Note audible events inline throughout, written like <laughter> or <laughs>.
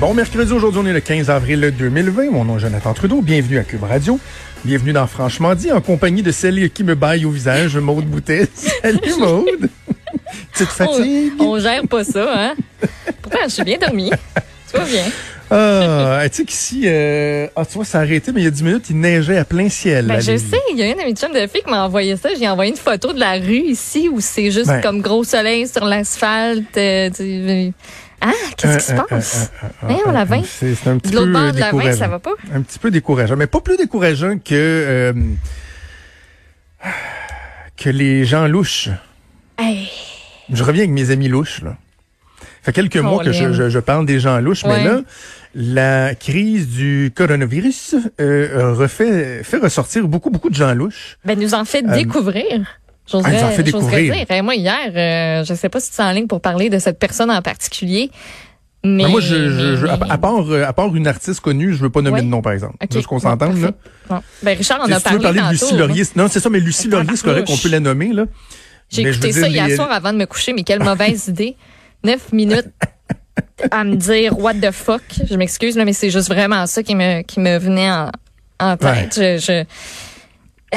Bon mercredi, aujourd'hui on est le 15 avril 2020. Mon nom est Jonathan Trudeau. Bienvenue à Cube Radio. Bienvenue dans Franchement dit en compagnie de celle qui me baille au visage, Maude Boutet. <laughs> Salut Maude. <laughs> Petite fatigue. On, on gère pas ça, hein? Pourtant, je suis bien dormi. Tu vas bien. Ah, tu sais qu'ici, euh, ah, tu vois, ça a arrêté, mais il y a 10 minutes, il neigeait à plein ciel. Ben, je Lévis. sais, il y a une chums de filles qui m'a envoyé ça. J'ai envoyé une photo de la rue ici où c'est juste Ben. comme gros soleil sur l'asphalte. euh, tu- Ah, qu'est-ce qui se Euh, euh, passe? euh, euh, euh, la vin. C'est un petit De peu bord de la vin, ça va pas? Un petit peu décourageant, mais pas plus décourageant que euh, que les gens louches. Hey. Je reviens avec mes amis louches. Là. Ça fait quelques mois que je, je, je parle des gens louches, Ouais. mais là, la crise du coronavirus euh, refait fait ressortir beaucoup, beaucoup de gens louches. Ben, nous en fait Euh, découvrir. Ah, fait J'oserais j'oserais découvrir. dire. Moi, hier, euh, je sais pas si tu es en ligne pour parler de cette personne en particulier. Mais, Ben, moi, je, je, je- à, mais- part, euh, à part une artiste connue, je veux pas nommer Ouais. de nom, par exemple. Ok. Juste qu'on s'entende, là. Bon. Ben, Richard en a si tu veux parlé parler de tantôt. Lucie Laurier, non, c'est ça, mais Lucie Laurier, c'est correct qu'on peut la nommer, là. J'ai Mais écouté ça hier les- soir avant de me coucher, mais quelle mauvaise idée. Neuf minutes à me dire what the fuck. Je m'excuse, là, mais c'est juste vraiment ça qui me, qui me venait en, en tête. Je, je-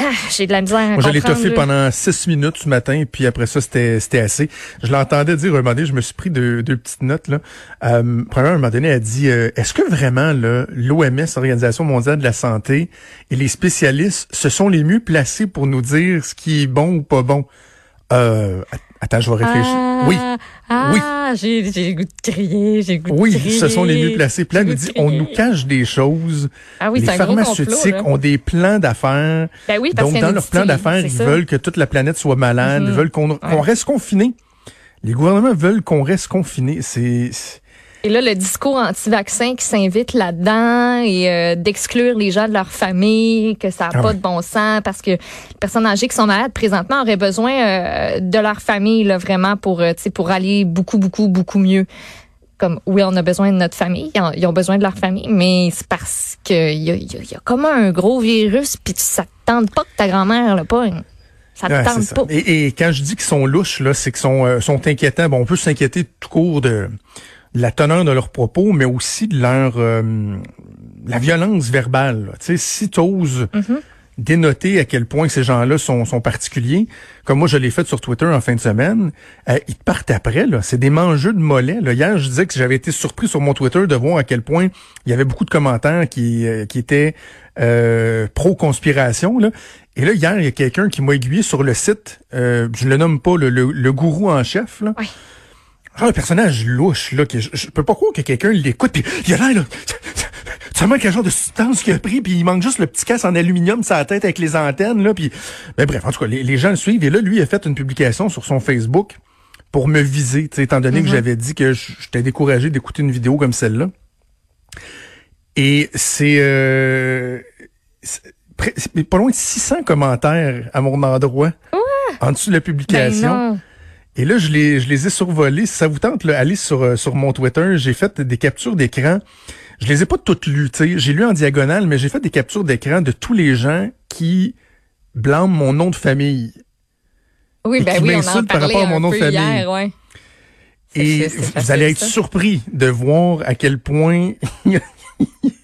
Ah, j'ai de la misère à Moi, je l'ai toffé pendant six minutes ce matin, puis après ça, c'était c'était assez. Je l'entendais dire un moment donné, je me suis pris deux, deux petites notes. Là. Euh, premièrement, à un moment donné, elle dit, euh, est-ce que vraiment l'OMS, Organisation mondiale de la santé, et les spécialistes, ce sont les mieux placés pour nous dire ce qui est bon ou pas bon? Euh, attends, je vais réfléchir. Ah, oui. Ah, j'ai j'ai le goût de crier, j'ai goût de Oui, crier. ce sont les mieux placés. J'ai nous dit, on nous cache des choses. Ah oui, les c'est un gros complot, pharmaceutiques ont des plans d'affaires. Ben oui, parce Donc, dans leur plan d'affaires, ils ça. veulent que toute la planète soit malade, Mhm. ils veulent qu'on Ouais. reste confiné. Les gouvernements veulent qu'on reste confiné. C'est- Et là, le discours anti-vaccin qui s'invite là-dedans et euh, d'exclure les gens de leur famille, que ça n'a Ah pas ouais. de bon sens parce que les personnes âgées qui sont malades présentement auraient besoin euh, de leur famille là, vraiment pour, euh, tu sais, pour aller beaucoup, beaucoup, beaucoup mieux. Comme, oui, on a besoin de notre famille, ils ont, besoin de leur famille, mais c'est parce qu'il y a, y, a, y a comme un gros virus, puis ça te tente pas que ta grand-mère le pogne. Ça ouais, tente ça. pas. Et, et quand je dis qu'ils sont louches, là, c'est qu'ils sont, euh, sont inquiétants. Bon, on peut s'inquiéter tout court de la teneur de leurs propos, mais aussi de leur euh, la violence verbale. Tu sais, si tu oses Mhm. dénoter à quel point ces gens-là sont, sont particuliers, comme moi je l'ai fait sur Twitter en fin de semaine, euh, ils te partent après. là. C'est des mangeux de mollets. Là. Hier, je disais que j'avais été surpris sur mon Twitter de voir à quel point il y avait beaucoup de commentaires qui, euh, qui étaient euh, pro-conspiration. Là. Et là, hier, il y a quelqu'un qui m'a aiguillé sur le site, euh, je le nomme pas, le, le, le gourou en chef. Là. Oui. Genre un personnage louche, là, que je, je peux pas croire que quelqu'un l'écoute, puis il a l'air, là, <laughs> tu sais quel genre de substance qu'il a pris, puis il manque juste le petit casse en aluminium sur la tête avec les antennes, là, puis... Ben bref, en tout cas, les, les gens le suivent, et là, lui, il a fait une publication sur son Facebook pour me viser, étant donné que Mhm. j'avais dit que j'étais découragé d'écouter une vidéo comme celle-là. Et c'est... Euh, pas loin de 600 commentaires à mon endroit, en dessous de la Ben publication. non. Et là, je les, je les ai survolés. Si ça vous tente, là, allez sur, euh, sur mon Twitter. J'ai fait des captures d'écran. Je les ai pas toutes lues, tu sais. J'ai lu en diagonale, mais j'ai fait des captures d'écran de tous les gens qui blâment mon nom de famille. Oui, Et ben qui oui, on en m'insulte par rapport à mon nom de famille. hier, ouais. C'est- Et vous facile, allez être ça. surpris de voir à quel point <laughs> il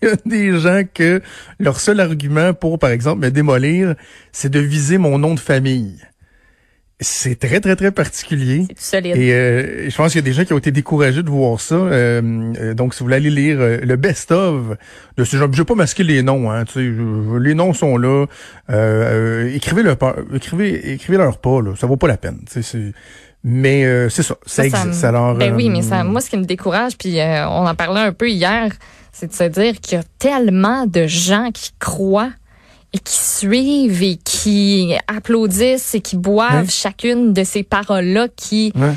y a des gens que leur seul argument pour, par exemple, me démolir, c'est de viser mon nom de famille. C'est très, très, très particulier. C'est solide. Et euh, je pense qu'il y a des gens qui ont été découragés de voir ça. Euh, euh, donc, si vous voulez aller lire euh, le best-of de ce genre, je vais pas masquer les noms, hein, tu sais, je- les noms sont là. Euh, écrivez leur pas, écrivez, écrivez leur pas, là, ça vaut pas la peine. tu sais, c'est- Mais euh, c'est ça, ça, Ça, ça existe. Alors, ben oui, mais ça, moi, ce qui me décourage, puis euh, on en parlait un peu hier, c'est de se dire qu'il y a tellement de gens qui croient et qui suivent et qui applaudissent et qui boivent chacune de ces paroles-là qui, ouais.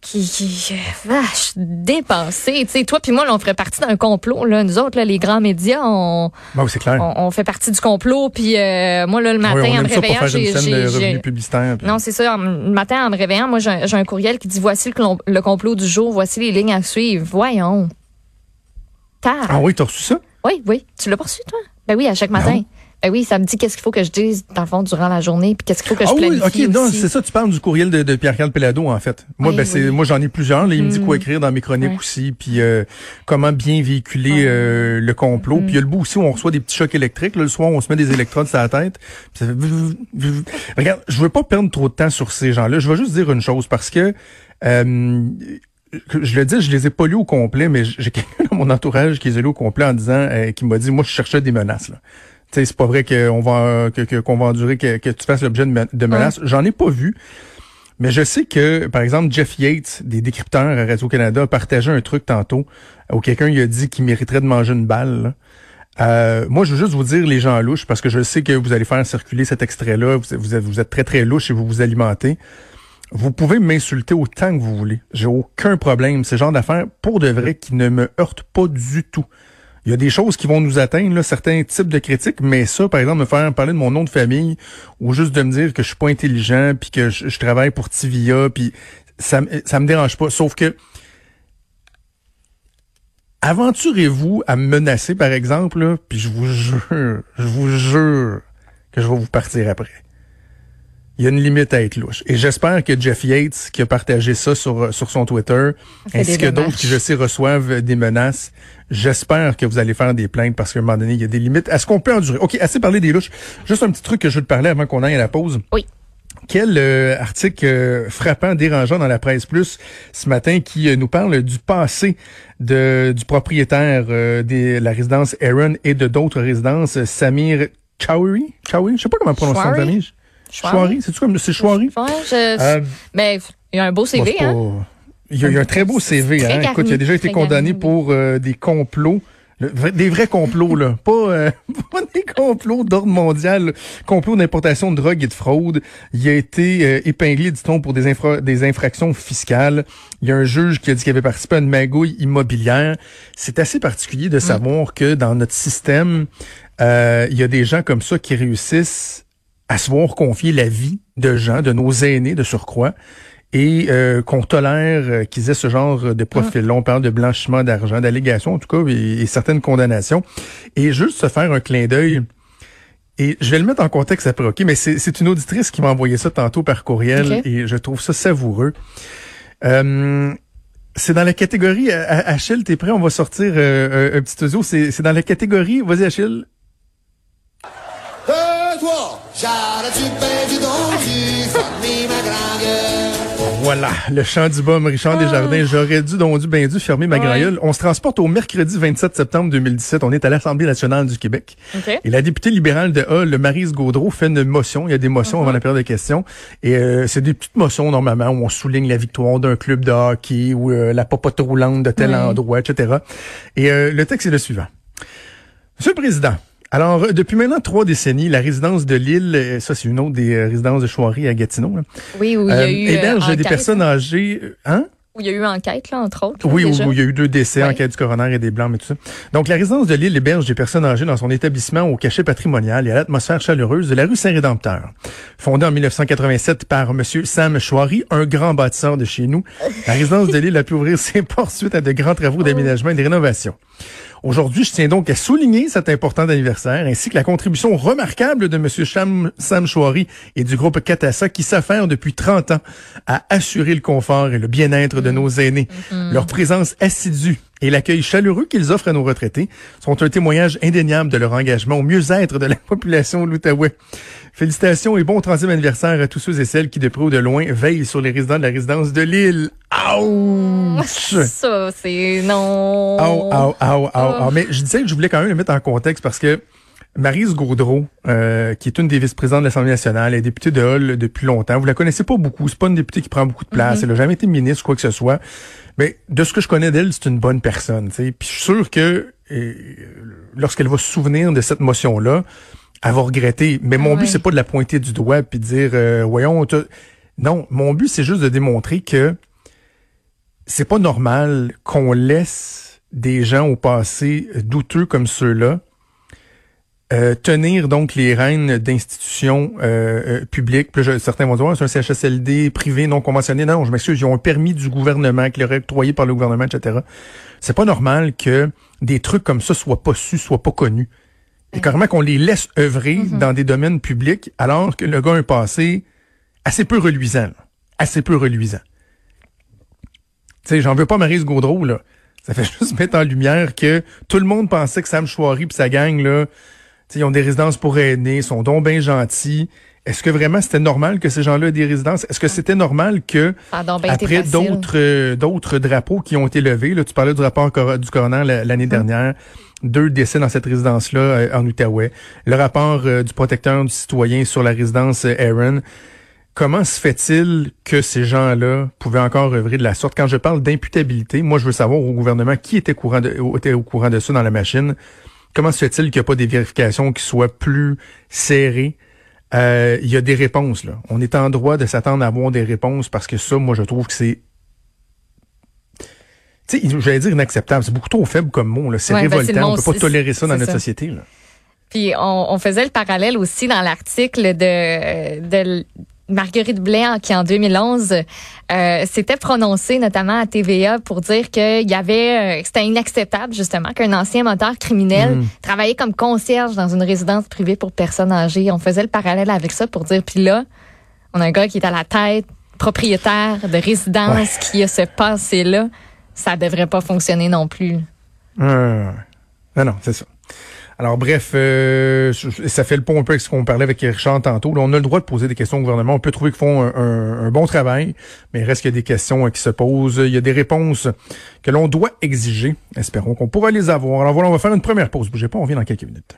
qui, qui euh, vache, dépassées. Tu sais, toi puis moi, là, on ferait partie d'un complot. Là. Nous autres, là, les grands médias, on, Ben oui, c'est clair. on, on fait partie du complot. Puis euh, moi, là, le Oui, matin, on en me réveillant, j'ai... puis- Non, c'est ça. Le matin, en me réveillant, moi, j'ai un, courriel qui dit voici le, le complot du jour, voici les lignes à suivre. Voyons. Tard. Ah oui, t'as reçu ça? Oui, oui. Tu l'as pas reçu, toi? Ben oui, à chaque matin. Non. Ben oui, ça me dit qu'est-ce qu'il faut que je dise, dans le fond, durant la journée, puis qu'est-ce qu'il faut que je ah planifie oui, ok, non, c'est ça, tu parles du courriel de, de Pierre-Carl Pelado, en fait. Moi, Oui, ben, c'est, oui. moi, j'en ai plusieurs, là. Il me dit quoi Mm. écrire dans mes chroniques aussi, puis euh, comment bien véhiculer euh, le complot. Mm. Puis il y a le bout aussi où on reçoit des petits chocs électriques, là, le soir, on se met des électrodes sur la tête. puis ça fait. Regarde, je veux pas perdre trop de temps sur ces gens-là. Je vais juste dire une chose, parce que euh, que je le dis, je les ai pas lus au complet, mais j'ai quelqu'un dans mon entourage qui les a lus au complet en disant, euh, qui m'a dit, moi, je cherchais des menaces. Là. Tu sais, c'est pas vrai qu'on va que, que- qu'on va endurer que, que tu fasses l'objet de, me- de menaces. J'en ai pas vu. Mais je sais que, par exemple, Jeff Yates, des décrypteurs à Radio-Canada, a partagé un truc tantôt où quelqu'un lui a dit qu'il mériterait de manger une balle. là. Euh, moi, je veux juste vous dire, les gens louches, parce que je sais que vous allez faire circuler cet extrait-là. Vous, vous êtes, vous êtes très, très louche et vous vous alimentez. Vous pouvez m'insulter autant que vous voulez. J'ai aucun problème. C'est le genre d'affaires, pour de vrai, qui ne me heurte pas du tout. Il y a des choses qui vont nous atteindre, là, certains types de critiques, mais ça, par exemple, me faire parler de mon nom de famille ou juste de me dire que je suis pas intelligent puis que je, travaille pour Tivia puis ça, ça me dérange pas. Sauf que aventurez-vous à me menacer, par exemple, puis je vous jure, je vous jure que je vais vous partir après. Il y a une limite à être louche. Et j'espère que Jeff Yates, qui a partagé ça sur, sur son Twitter, ainsi que d'autres qui, je sais, reçoivent des menaces, j'espère que vous allez faire des plaintes parce qu'à un moment donné, il y a des limites. Est-ce qu'on peut endurer? OK, assez parlé des louches. Juste un petit truc que je veux te parler avant qu'on aille à la pause. Oui. Quel euh, article euh, frappant, dérangeant dans la presse plus ce matin qui euh, nous parle du passé de du propriétaire euh, de la résidence Aaron et de d'autres résidences, euh, Samir Chowri. Chowri, je sais pas comment prononcer son famille. Chouari? Chouari, c'est tu comme c'est Chouari. Ouais, je- Euh, Mais il y a un beau CV, hein? Il y, a, il y a un très beau CV. Hein? garni, Écoute, il a déjà été condamné garni, pour euh, des complots. Le- des vrais complots, là. Pas, euh, <laughs> pas des complots d'ordre mondial. Complots d'importation de drogue et de fraude. Il a été euh, épinglé, dit-on, pour des, infra- des infractions fiscales. Il y a un juge qui a dit qu'il avait participé à une magouille immobilière. C'est assez particulier de savoir que dans notre système, euh, il y a des gens comme ça qui réussissent à se voir confier la vie de gens, de nos aînés de surcroît, et euh, qu'on tolère euh, qu'ils aient ce genre de profil-là. On parle de blanchiment d'argent, d'allégations en tout cas, et, et certaines condamnations. Et juste se faire un clin d'œil. Et je vais le mettre en contexte après, OK? Mais c'est c'est une auditrice qui m'a envoyé ça tantôt par courriel et je trouve ça savoureux. Euh, c'est dans la catégorie, Achille, t'es prêt? On va sortir euh, un, un petit audio. C'est c'est dans la catégorie, vas-y Achille. Deux, trois, j'arrête du pain du don du famille ma Voilà, le chant du baume, Richard Ah. Desjardins. J'aurais dû, donc dû, bien dû fermer ma Ouais. grailleule. On se transporte au mercredi 27 septembre 2017. On est à l'Assemblée nationale du Québec. Et la députée libérale de Hull, Marise Gaudreau, fait une motion. Il y a des motions Uh-huh. avant la période de questions. Et euh, c'est des petites motions, normalement, où on souligne la victoire d'un club de hockey ou euh, la popote roulante de tel endroit, etc. Et euh, le texte est le suivant. Monsieur le Président, alors, euh, depuis maintenant trois décennies, la résidence de Lille, euh, ça c'est une autre des euh, résidences de Chouari à Gatineau, là, Oui, où il y euh, a eu. héberge des personnes hein, âgées. Hein? Où il y a eu enquête, là, entre autres. là, Oui, où, il y a eu deux décès, Ouais. enquête du coroner et des blancs, mais tout ça. Donc, la résidence de Lille héberge des personnes âgées dans son établissement au cachet patrimonial et à l'atmosphère chaleureuse de la rue Saint-Rédempteur. Fondée en 1987 par M. Sam Chouari, un grand bâtisseur de chez nous, la résidence de Lille a pu ouvrir ses <laughs> portes suite à de grands travaux d'aménagement et de rénovation. Aujourd'hui, je tiens donc à souligner cet important anniversaire ainsi que la contribution remarquable de M. Cham- Sam Chouari et du groupe Catassa qui s'affaire depuis 30 ans à assurer le confort et le bien-être de nos aînés. Leur présence assidue et l'accueil chaleureux qu'ils offrent à nos retraités sont un témoignage indéniable de leur engagement au mieux-être de la <laughs> population de l'Outaouais. Félicitations et bon 30e anniversaire à tous ceux et celles qui, de près ou de loin, veillent sur les résidents de la résidence de Lille. Ouch! <laughs> Ça, c'est non. Au, au, au, au, au. Mais je disais que je voulais quand même le mettre en contexte parce que Marise Gaudreau, euh, qui est une des vice-présidentes de l'Assemblée nationale, est députée de Hull depuis longtemps. Vous la connaissez pas beaucoup. C'est pas une députée qui prend beaucoup de place. Elle a jamais été ministre ou quoi que ce soit. Mais de ce que je connais d'elle, c'est une bonne personne. tu sais. Puis je suis sûr que lorsqu'elle va se souvenir de cette motion-là, elle va regretter. Mais mon Ah but, c'est pas de la pointer du doigt puis de dire euh, voyons. Non, mon but, c'est juste de démontrer que c'est pas normal qu'on laisse des gens au passé douteux comme ceux-là euh, tenir donc les rênes d'institutions euh, euh, publiques. Puis là, certains vont dire, c'est un CHSLD privé non conventionné. Non, je m'excuse, ils ont un permis du gouvernement, qui leur est octroyé par le gouvernement, etc. C'est pas normal que des trucs comme ça soient pas su, soient pas connus. Et carrément qu'on les laisse œuvrer dans des domaines publics alors que le gars a un passé assez peu reluisant. là. Assez peu reluisant. Tu sais, j'en veux pas Maryse Gaudreau, là. Ça fait <laughs> juste mettre en lumière que tout le monde pensait que Sam Chouari et sa gang, là, ils ont des résidences pour aînés, sont donc bien gentils. Est-ce que vraiment c'était normal que ces gens-là aient des résidences? Est-ce que c'était normal que donc après d'autres euh, d'autres drapeaux qui ont été levés, là, tu parlais du rapport du coroner la- l'année Hum. dernière, deux décès dans cette résidence-là euh, en Outaouais, le rapport euh, du protecteur du citoyen sur la résidence Aaron. Comment se fait-il que ces gens-là pouvaient encore œuvrer de la sorte? Quand je parle d'imputabilité, moi, je veux savoir au gouvernement qui était, courant de, était au courant de ça dans la machine. Comment se fait-il qu'il n'y a pas des vérifications qui soient plus serrées? Euh, Il y a des réponses, là. On est en droit de s'attendre à avoir des réponses parce que ça, moi, je trouve que c'est tu sais, j'allais dire inacceptable. C'est beaucoup trop faible comme mot. C'est Ouais, ben, révoltant. mot, On peut pas tolérer ça dans notre ça. société. Là. Puis on, on faisait le parallèle aussi dans l'article de, de Marguerite Blais qui en 2011 euh, s'était prononcée notamment à TVA pour dire qu'il y avait euh, que c'était inacceptable justement qu'un ancien moteur criminel Mm. travaillait comme concierge dans une résidence privée pour personnes âgées. On faisait le parallèle avec ça pour dire puis là on a un gars qui est à la tête propriétaire de résidence qui a ce passé là ça devrait pas fonctionner non plus. Euh, non, non, c'est ça. Alors bref, euh, ça fait le pont un peu avec ce qu'on parlait avec Richard tantôt. Là, on a le droit de poser des questions au gouvernement. On peut trouver qu'ils font un, bon travail, mais il reste qu'il des questions euh, qui se posent. Il y a des réponses que l'on doit exiger. Espérons qu'on pourra les avoir. Alors voilà, on va faire une première pause. Bougez pas, on revient dans quelques minutes.